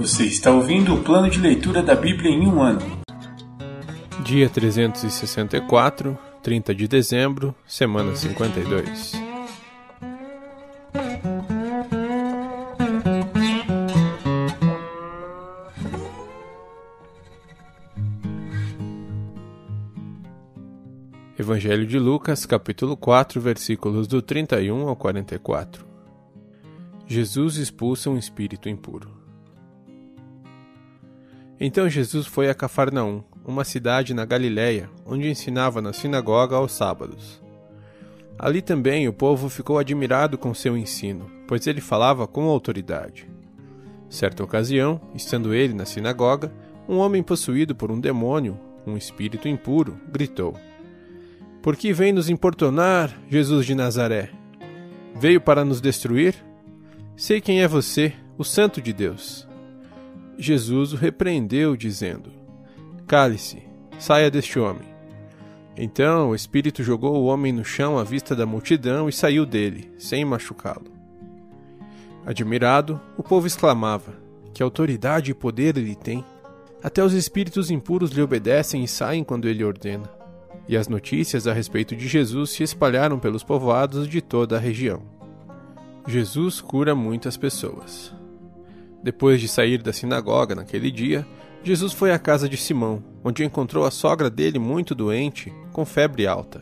Você está ouvindo o plano de leitura da Bíblia em um ano. Dia 364, 30 de dezembro, semana 52. Evangelho de Lucas, capítulo 4, versículos do 31 ao 44. Jesus expulsa um espírito impuro. Então Jesus foi a Cafarnaum, uma cidade na Galiléia, onde ensinava na sinagoga aos sábados. Ali também o povo ficou admirado com seu ensino, pois ele falava com autoridade. Certa ocasião, estando ele na sinagoga, um homem possuído por um demônio, um espírito impuro, gritou: Por que vem nos importunar, Jesus de Nazaré? Veio para nos destruir? Sei quem é você, o Santo de Deus. Jesus o repreendeu, dizendo: Cale-se, saia deste homem. Então o espírito jogou o homem no chão à vista da multidão e saiu dele, sem machucá-lo. Admirado, o povo exclamava: Que autoridade e poder ele tem! Até os espíritos impuros lhe obedecem e saem quando ele ordena. E as notícias a respeito de Jesus se espalharam pelos povoados de toda a região. Jesus cura muitas pessoas. Depois de sair da sinagoga naquele dia, Jesus foi à casa de Simão, onde encontrou a sogra dele muito doente, com febre alta.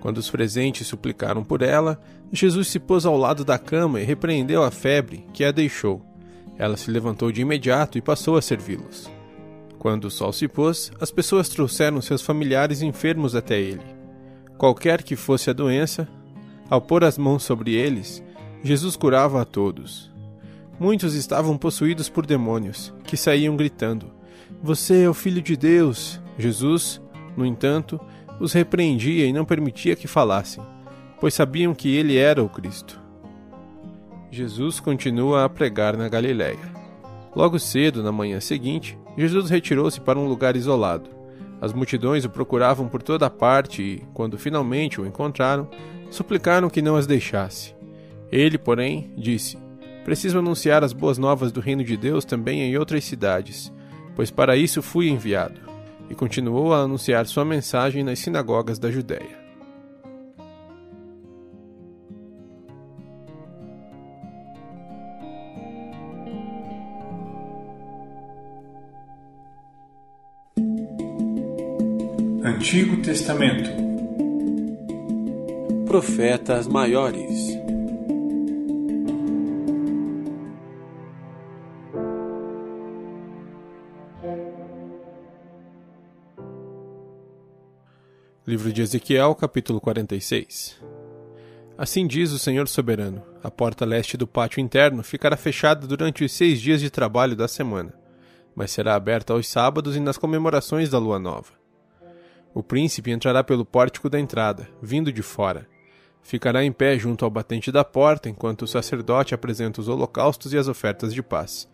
Quando os presentes suplicaram por ela, Jesus se pôs ao lado da cama e repreendeu a febre, que a deixou. Ela se levantou de imediato e passou a servi-los. Quando o sol se pôs, as pessoas trouxeram seus familiares enfermos até ele. Qualquer que fosse a doença, ao pôr as mãos sobre eles, Jesus curava a todos. Muitos estavam possuídos por demônios, que saíam gritando: Você é o Filho de Deus! Jesus, no entanto, os repreendia e não permitia que falassem, pois sabiam que ele era o Cristo. Jesus continua a pregar na Galiléia. Logo cedo, na manhã seguinte, Jesus retirou-se para um lugar isolado. As multidões o procuravam por toda parte e, quando finalmente o encontraram, suplicaram que não as deixasse. Ele, porém, disse: Preciso anunciar as boas novas do reino de Deus também em outras cidades, pois para isso fui enviado. E continuou a anunciar sua mensagem nas sinagogas da Judéia. Antigo Testamento Profetas Maiores Livro de Ezequiel, capítulo 46 Assim diz o Senhor soberano: a porta leste do pátio interno ficará fechada durante os seis dias de trabalho da semana, mas será aberta aos sábados e nas comemorações da lua nova. O príncipe entrará pelo pórtico da entrada, vindo de fora. Ficará em pé junto ao batente da porta enquanto o sacerdote apresenta os holocaustos e as ofertas de paz.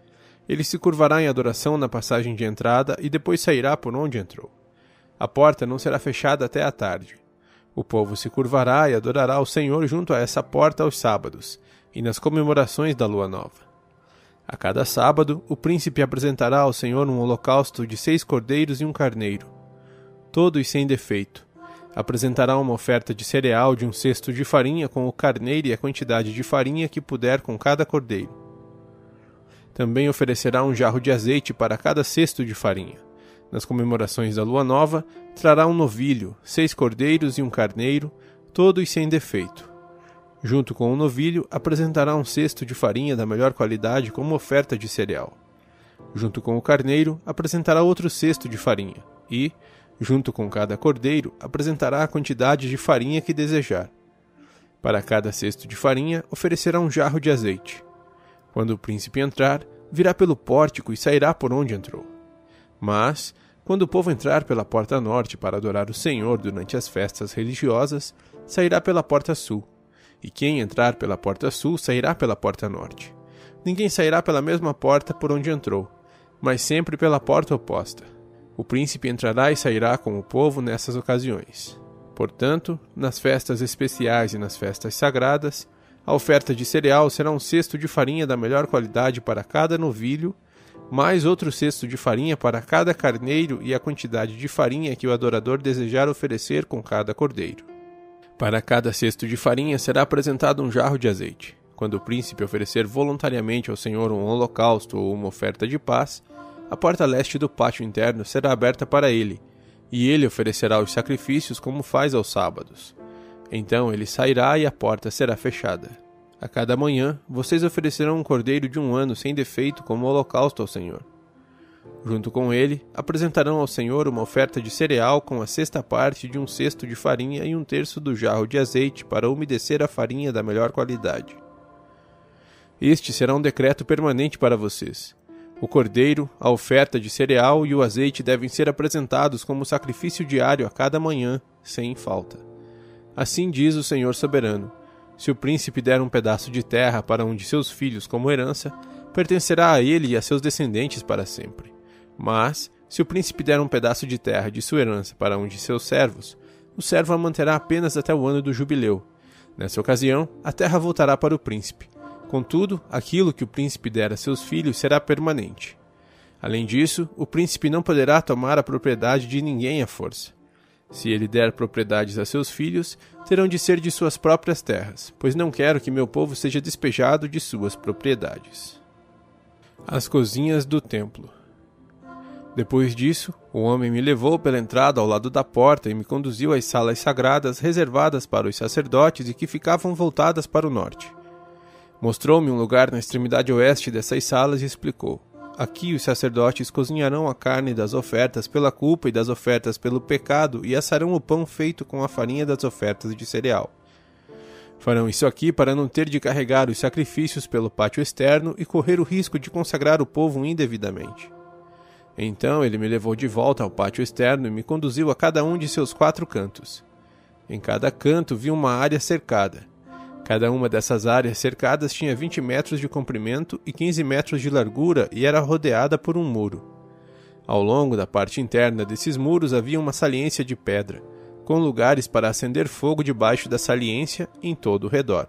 Ele se curvará em adoração na passagem de entrada e depois sairá por onde entrou. A porta não será fechada até a tarde. O povo se curvará e adorará ao Senhor junto a essa porta aos sábados, e nas comemorações da lua nova. A cada sábado, o príncipe apresentará ao Senhor um holocausto de seis cordeiros e um carneiro, todos sem defeito. Apresentará uma oferta de cereal de um cesto de farinha com o carneiro e a quantidade de farinha que puder com cada cordeiro. Também oferecerá um jarro de azeite para cada cesto de farinha nas comemorações da lua nova, trará um novilho, seis cordeiros e um carneiro, todos sem defeito. Junto com o novilho, apresentará um cesto de farinha da melhor qualidade como oferta de cereal. Junto com o carneiro, apresentará outro cesto de farinha e, junto com cada cordeiro, apresentará a quantidade de farinha que desejar. Para cada cesto de farinha, oferecerá um jarro de azeite. Quando o príncipe entrar, virá pelo pórtico e sairá por onde entrou. Mas, quando o povo entrar pela porta norte para adorar o Senhor durante as festas religiosas, sairá pela porta sul. E quem entrar pela porta sul sairá pela porta norte. Ninguém sairá pela mesma porta por onde entrou, mas sempre pela porta oposta. O príncipe entrará e sairá com o povo nessas ocasiões. Portanto, nas festas especiais e nas festas sagradas, a oferta de cereal será um cesto de farinha da melhor qualidade para cada novilho mais outro cesto de farinha para cada carneiro e a quantidade de farinha que o adorador desejar oferecer com cada cordeiro. Para cada cesto de farinha será apresentado um jarro de azeite. Quando o príncipe oferecer voluntariamente ao Senhor um holocausto ou uma oferta de paz, a porta leste do pátio interno será aberta para ele, e ele oferecerá os sacrifícios como faz aos sábados. Então ele sairá e a porta será fechada. A cada manhã, vocês oferecerão um cordeiro de um ano sem defeito como holocausto ao Senhor. Junto com ele, apresentarão ao Senhor uma oferta de cereal com a sexta parte de um cesto de farinha e um terço do jarro de azeite para umedecer a farinha da melhor qualidade. Este será um decreto permanente para vocês. O cordeiro, a oferta de cereal e o azeite devem ser apresentados como sacrifício diário a cada manhã, sem falta. Assim diz o Senhor soberano se o príncipe der um pedaço de terra para um de seus filhos como herança, pertencerá a ele e a seus descendentes para sempre. Mas, se o príncipe der um pedaço de terra de sua herança para um de seus servos, o servo a manterá apenas até o ano do jubileu. Nessa ocasião, a terra voltará para o príncipe. Contudo, aquilo que o príncipe der a seus filhos será permanente. Além disso, o príncipe não poderá tomar a propriedade de ninguém à força. Se ele der propriedades a seus filhos, terão de ser de suas próprias terras, pois não quero que meu povo seja despejado de suas propriedades. As cozinhas do templo. Depois disso, o homem me levou pela entrada ao lado da porta e me conduziu às salas sagradas reservadas para os sacerdotes e que ficavam voltadas para o norte. Mostrou-me um lugar na extremidade oeste dessas salas e explicou: Aqui os sacerdotes cozinharão a carne das ofertas pela culpa e das ofertas pelo pecado e assarão o pão feito com a farinha das ofertas de cereal. Farão isso aqui para não ter de carregar os sacrifícios pelo pátio externo e correr o risco de consagrar o povo indevidamente. Então ele me levou de volta ao pátio externo e me conduziu a cada um de seus quatro cantos. Em cada canto vi uma área cercada, Cada uma dessas áreas cercadas tinha 20 metros de comprimento e 15 metros de largura e era rodeada por um muro. Ao longo da parte interna desses muros havia uma saliência de pedra, com lugares para acender fogo debaixo da saliência em todo o redor.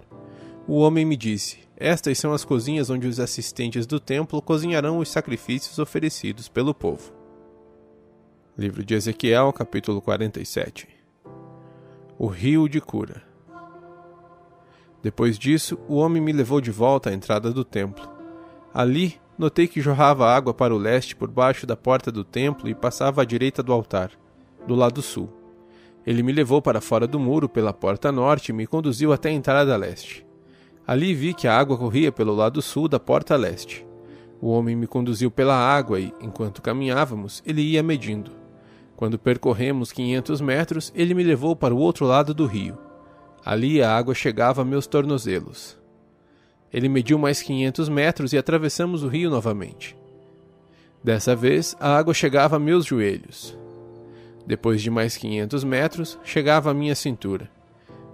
O homem me disse: Estas são as cozinhas onde os assistentes do templo cozinharão os sacrifícios oferecidos pelo povo. Livro de Ezequiel, capítulo 47 O Rio de Cura depois disso, o homem me levou de volta à entrada do templo. Ali, notei que jorrava água para o leste por baixo da porta do templo e passava à direita do altar, do lado sul. Ele me levou para fora do muro pela porta norte e me conduziu até a entrada leste. Ali vi que a água corria pelo lado sul da porta leste. O homem me conduziu pela água e, enquanto caminhávamos, ele ia medindo. Quando percorremos quinhentos metros, ele me levou para o outro lado do rio. Ali a água chegava a meus tornozelos. Ele mediu mais 500 metros e atravessamos o rio novamente. Dessa vez, a água chegava a meus joelhos. Depois de mais 500 metros, chegava à minha cintura.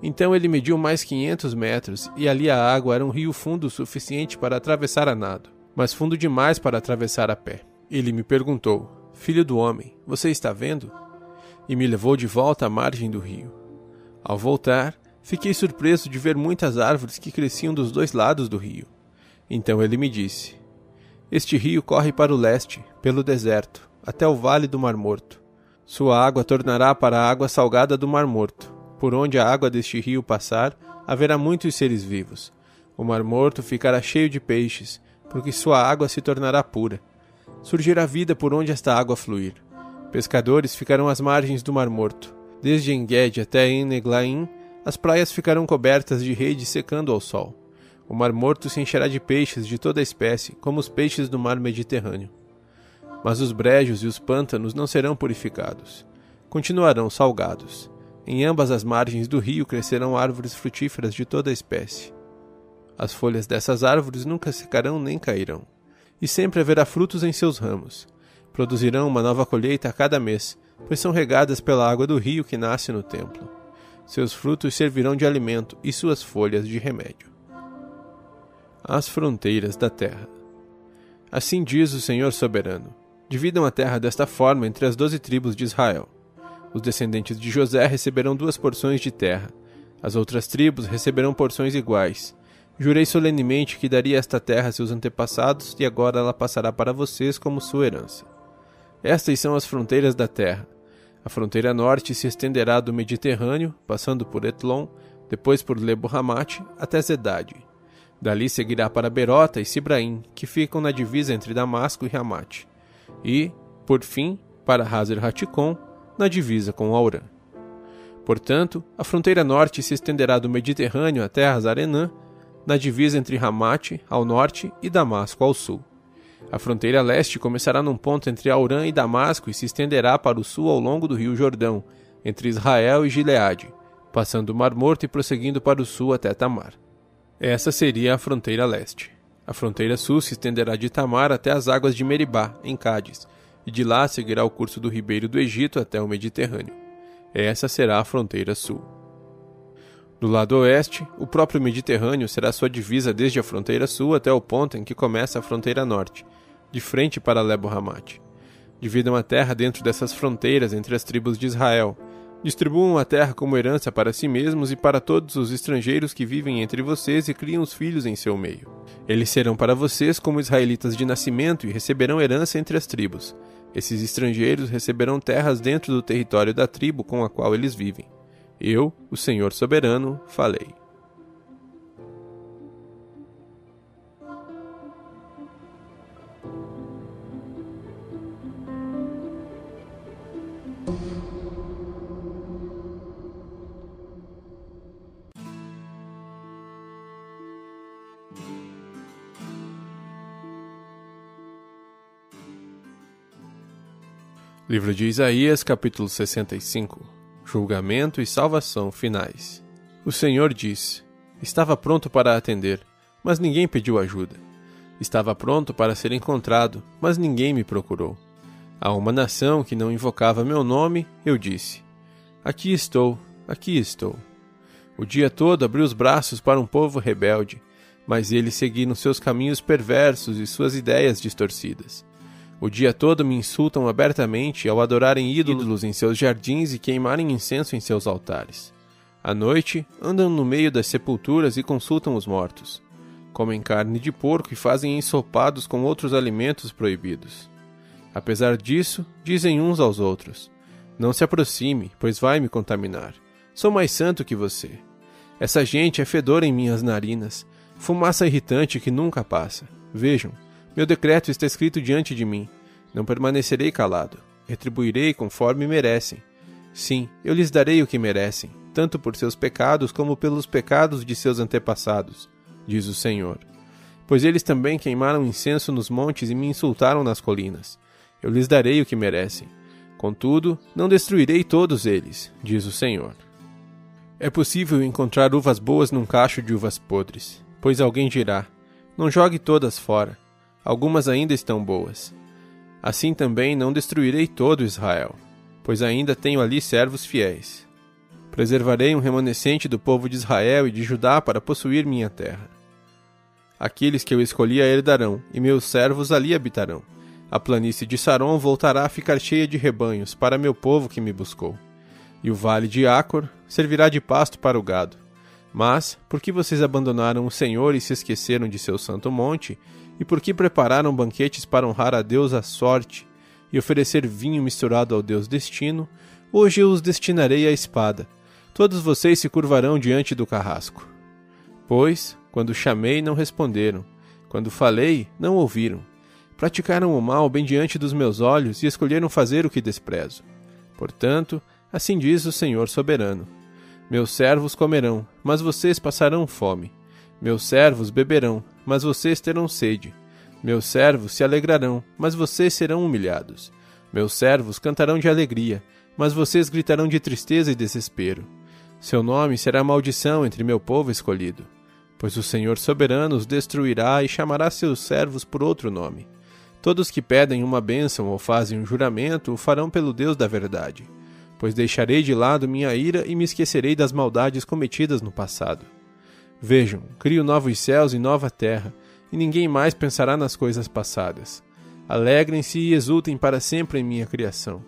Então ele mediu mais 500 metros e ali a água era um rio fundo o suficiente para atravessar a nado, mas fundo demais para atravessar a pé. Ele me perguntou: Filho do homem, você está vendo? E me levou de volta à margem do rio. Ao voltar, Fiquei surpreso de ver muitas árvores que cresciam dos dois lados do rio. Então ele me disse: Este rio corre para o leste, pelo deserto, até o vale do Mar Morto. Sua água tornará para a água salgada do Mar Morto. Por onde a água deste rio passar, haverá muitos seres vivos. O Mar Morto ficará cheio de peixes, porque sua água se tornará pura. Surgirá vida por onde esta água fluir. Pescadores ficarão às margens do Mar Morto, desde Enged até Eneglaim as praias ficarão cobertas de redes secando ao sol. O mar morto se encherá de peixes de toda espécie, como os peixes do mar Mediterrâneo. Mas os brejos e os pântanos não serão purificados. Continuarão salgados. Em ambas as margens do rio crescerão árvores frutíferas de toda espécie. As folhas dessas árvores nunca secarão nem cairão, e sempre haverá frutos em seus ramos. Produzirão uma nova colheita a cada mês, pois são regadas pela água do rio que nasce no templo. Seus frutos servirão de alimento e suas folhas de remédio. As fronteiras da terra. Assim diz o Senhor soberano: Dividam a terra desta forma entre as doze tribos de Israel. Os descendentes de José receberão duas porções de terra. As outras tribos receberão porções iguais. Jurei solenemente que daria esta terra a seus antepassados, e agora ela passará para vocês como sua herança. Estas são as fronteiras da terra. A fronteira norte se estenderá do Mediterrâneo, passando por Etlon, depois por Lebo Hamate, até Zedade. Dali seguirá para Berota e Sibraim, que ficam na divisa entre Damasco e Hamate. E, por fim, para Hazer Hatikon, na divisa com Aurã. Portanto, a fronteira norte se estenderá do Mediterrâneo até Hazarenã, na divisa entre Ramate, ao norte, e Damasco, ao sul. A fronteira leste começará num ponto entre Aurã e Damasco e se estenderá para o sul ao longo do rio Jordão, entre Israel e Gileade, passando o Mar Morto e prosseguindo para o sul até Tamar. Essa seria a fronteira leste. A fronteira sul se estenderá de Tamar até as águas de Meribá, em Cádiz, e de lá seguirá o curso do ribeiro do Egito até o Mediterrâneo. Essa será a fronteira sul. Do lado oeste, o próprio Mediterrâneo será sua divisa desde a fronteira sul até o ponto em que começa a fronteira norte, de frente para Lebo Hamate. Dividam a terra dentro dessas fronteiras entre as tribos de Israel. Distribuam a terra como herança para si mesmos e para todos os estrangeiros que vivem entre vocês e criam os filhos em seu meio. Eles serão para vocês como israelitas de nascimento e receberão herança entre as tribos. Esses estrangeiros receberão terras dentro do território da tribo com a qual eles vivem. Eu, o Senhor soberano, falei. Livro de Isaías, capítulo 65 Julgamento e salvação finais. O Senhor disse: Estava pronto para atender, mas ninguém pediu ajuda. Estava pronto para ser encontrado, mas ninguém me procurou. A uma nação que não invocava meu nome, eu disse: Aqui estou, aqui estou. O dia todo abri os braços para um povo rebelde, mas eles seguiram seus caminhos perversos e suas ideias distorcidas. O dia todo me insultam abertamente ao adorarem ídolos em seus jardins e queimarem incenso em seus altares. À noite, andam no meio das sepulturas e consultam os mortos. Comem carne de porco e fazem ensopados com outros alimentos proibidos. Apesar disso, dizem uns aos outros: Não se aproxime, pois vai me contaminar. Sou mais santo que você. Essa gente é fedor em minhas narinas, fumaça irritante que nunca passa. Vejam, meu decreto está escrito diante de mim. Não permanecerei calado. Retribuirei conforme merecem. Sim, eu lhes darei o que merecem, tanto por seus pecados como pelos pecados de seus antepassados, diz o Senhor. Pois eles também queimaram incenso nos montes e me insultaram nas colinas. Eu lhes darei o que merecem. Contudo, não destruirei todos eles, diz o Senhor. É possível encontrar uvas boas num cacho de uvas podres, pois alguém dirá: Não jogue todas fora algumas ainda estão boas. Assim também não destruirei todo Israel, pois ainda tenho ali servos fiéis. Preservarei um remanescente do povo de Israel e de Judá para possuir minha terra. Aqueles que eu escolhi a herdarão, e meus servos ali habitarão. A planície de Saron voltará a ficar cheia de rebanhos para meu povo que me buscou. E o vale de Acor servirá de pasto para o gado. Mas, porque vocês abandonaram o Senhor e se esqueceram de seu santo monte, e porque prepararam banquetes para honrar a Deus a sorte e oferecer vinho misturado ao Deus destino, hoje eu os destinarei à espada. Todos vocês se curvarão diante do carrasco. Pois, quando chamei, não responderam. Quando falei, não ouviram. Praticaram o mal bem diante dos meus olhos e escolheram fazer o que desprezo. Portanto, assim diz o Senhor soberano: Meus servos comerão, mas vocês passarão fome. Meus servos beberão, mas vocês terão sede. Meus servos se alegrarão, mas vocês serão humilhados. Meus servos cantarão de alegria, mas vocês gritarão de tristeza e desespero. Seu nome será maldição entre meu povo escolhido, pois o Senhor soberano os destruirá e chamará seus servos por outro nome. Todos que pedem uma bênção ou fazem um juramento o farão pelo Deus da verdade, pois deixarei de lado minha ira e me esquecerei das maldades cometidas no passado. Vejam, crio novos céus e nova terra, e ninguém mais pensará nas coisas passadas. Alegrem-se e exultem para sempre em minha criação.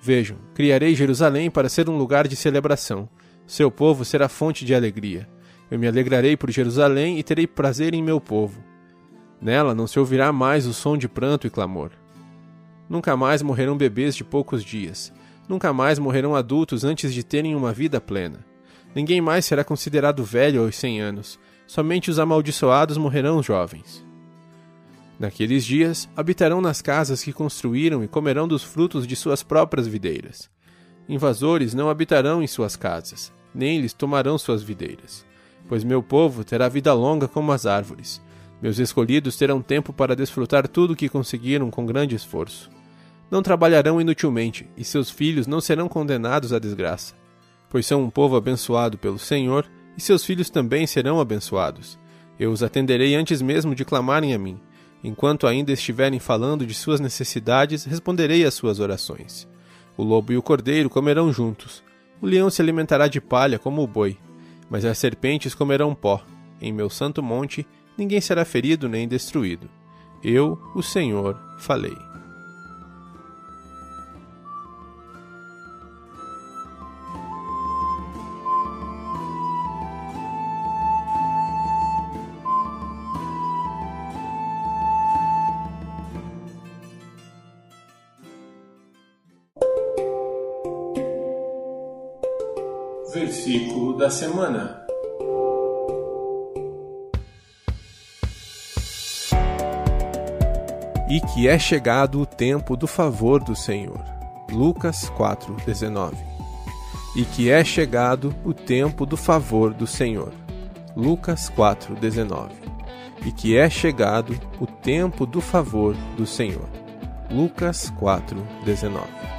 Vejam, criarei Jerusalém para ser um lugar de celebração. Seu povo será fonte de alegria. Eu me alegrarei por Jerusalém e terei prazer em meu povo. Nela não se ouvirá mais o som de pranto e clamor. Nunca mais morrerão bebês de poucos dias. Nunca mais morrerão adultos antes de terem uma vida plena. Ninguém mais será considerado velho aos cem anos. Somente os amaldiçoados morrerão jovens. Naqueles dias, habitarão nas casas que construíram e comerão dos frutos de suas próprias videiras. Invasores não habitarão em suas casas, nem lhes tomarão suas videiras. Pois meu povo terá vida longa como as árvores. Meus escolhidos terão tempo para desfrutar tudo o que conseguiram com grande esforço. Não trabalharão inutilmente, e seus filhos não serão condenados à desgraça. Pois são um povo abençoado pelo Senhor, e seus filhos também serão abençoados. Eu os atenderei antes mesmo de clamarem a mim. Enquanto ainda estiverem falando de suas necessidades, responderei às suas orações. O lobo e o cordeiro comerão juntos. O leão se alimentará de palha como o boi mas as serpentes comerão pó. Em meu santo monte ninguém será ferido nem destruído. Eu, o Senhor, falei. Da semana. E que é chegado o tempo do favor do Senhor. Lucas 4:19. E que é chegado o tempo do favor do Senhor. Lucas 4:19. E que é chegado o tempo do favor do Senhor. Lucas 4:19.